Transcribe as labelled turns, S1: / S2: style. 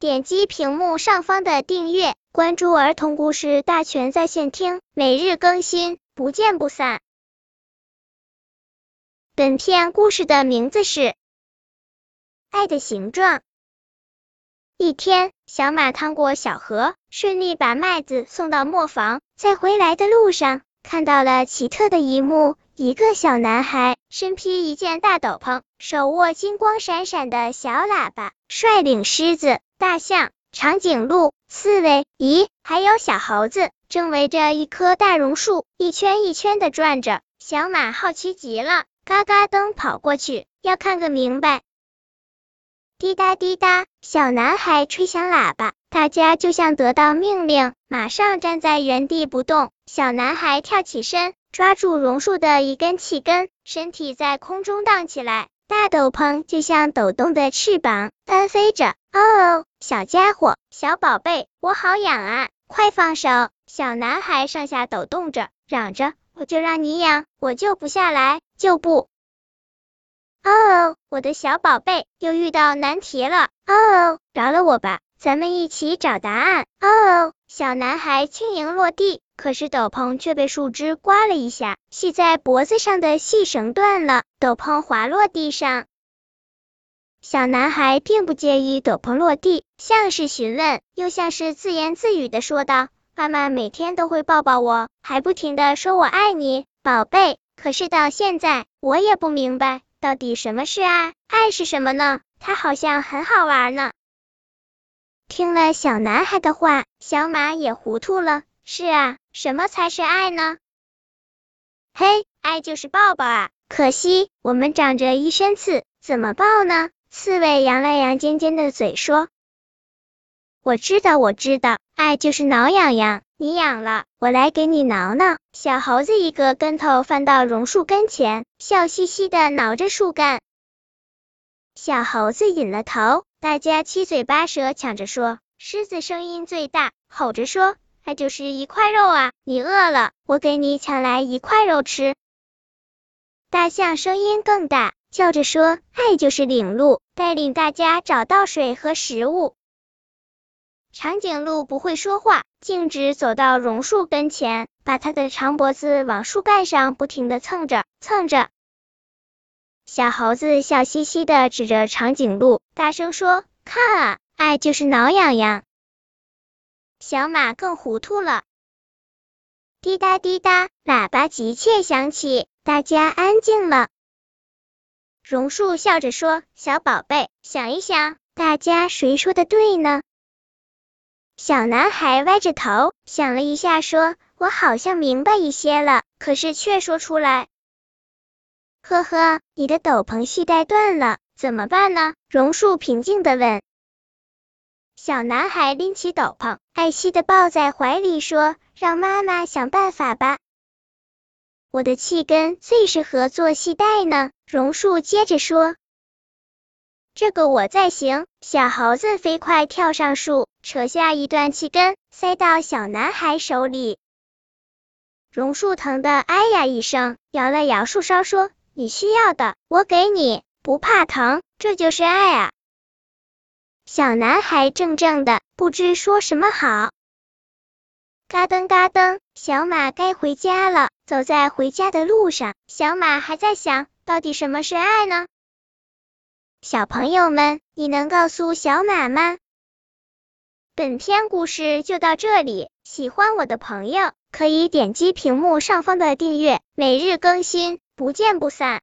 S1: 点击屏幕上方的订阅，关注儿童故事大全在线听，每日更新，不见不散。本片故事的名字是《爱的形状》。一天，小马趟过小河，顺利把麦子送到磨坊，在回来的路上，看到了奇特的一幕。一个小男孩身披一件大斗篷，手握金光闪闪的小喇叭，率领狮子、大象、长颈鹿、刺猬，咦，还有小猴子，正围着一棵大榕树一圈一圈的转着。小马好奇极了，嘎嘎噔跑过去，要看个明白。滴答滴答，小男孩吹响喇叭，大家就像得到命令，马上站在原地不动。小男孩跳起身。抓住榕树的一根气根，身体在空中荡起来，大斗篷就像抖动的翅膀单飞着。哦哦，小家伙，小宝贝，我好痒啊！快放手！小男孩上下抖动着，嚷着：“我就让你痒，我就不下来，就不。”哦哦，我的小宝贝，又遇到难题了。哦哦，饶了我吧，咱们一起找答案。哦哦，小男孩轻盈落地。可是斗篷却被树枝刮了一下，系在脖子上的细绳断了，斗篷滑落地上。小男孩并不介意斗篷落地，像是询问，又像是自言自语的说道：“妈妈每天都会抱抱我，还不停的说我爱你，宝贝。可是到现在，我也不明白，到底什么是爱？爱是什么呢？它好像很好玩呢。”听了小男孩的话，小马也糊涂了。是啊，什么才是爱呢？嘿，爱就是抱抱啊！可惜我们长着一身刺，怎么抱呢？刺猬扬了扬尖尖的嘴说：“我知道，我知道，爱就是挠痒痒。你痒了，我来给你挠挠。”小猴子一个跟头翻到榕树跟前，笑嘻嘻的挠着树干。小猴子引了头，大家七嘴八舌抢着说。狮子声音最大，吼着说。它就是一块肉啊！你饿了，我给你抢来一块肉吃。大象声音更大，叫着说：“爱就是领路，带领大家找到水和食物。”长颈鹿不会说话，径直走到榕树跟前，把它的长脖子往树干上不停的蹭着蹭着。小猴子笑嘻嘻的指着长颈鹿，大声说：“看啊，爱就是挠痒痒。”小马更糊涂了，滴答滴答，喇叭急切响起，大家安静了。榕树笑着说：“小宝贝，想一想，大家谁说的对呢？”小男孩歪着头想了一下，说：“我好像明白一些了。”可是却说出来：“呵呵，你的斗篷系带断了，怎么办呢？”榕树平静的问。小男孩拎起斗篷，爱惜的抱在怀里，说：“让妈妈想办法吧。”我的气根最适合做系带呢。榕树接着说：“这个我在行。”小猴子飞快跳上树，扯下一段气根，塞到小男孩手里。榕树疼得哎呀一声，摇了摇树梢，说：“你需要的，我给你，不怕疼，这就是爱啊。”小男孩怔怔的，不知说什么好。嘎噔嘎噔，小马该回家了。走在回家的路上，小马还在想，到底什么是爱呢？小朋友们，你能告诉小马吗？本篇故事就到这里，喜欢我的朋友可以点击屏幕上方的订阅，每日更新，不见不散。